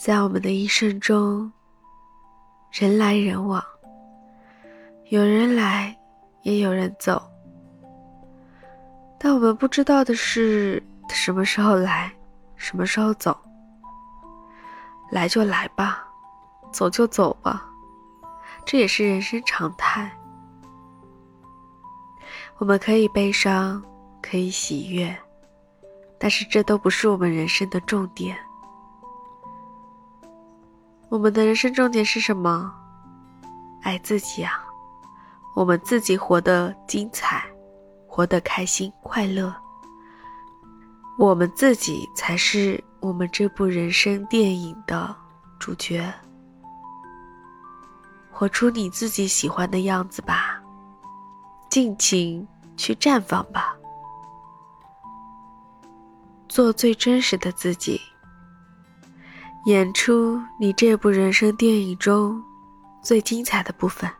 在我们的一生中，人来人往，有人来，也有人走。但我们不知道的是，他什么时候来，什么时候走。来就来吧，走就走吧，这也是人生常态。我们可以悲伤，可以喜悦，但是这都不是我们人生的重点。我们的人生重点是什么？爱自己啊！我们自己活得精彩，活得开心快乐。我们自己才是我们这部人生电影的主角。活出你自己喜欢的样子吧，尽情去绽放吧，做最真实的自己。演出你这部人生电影中最精彩的部分。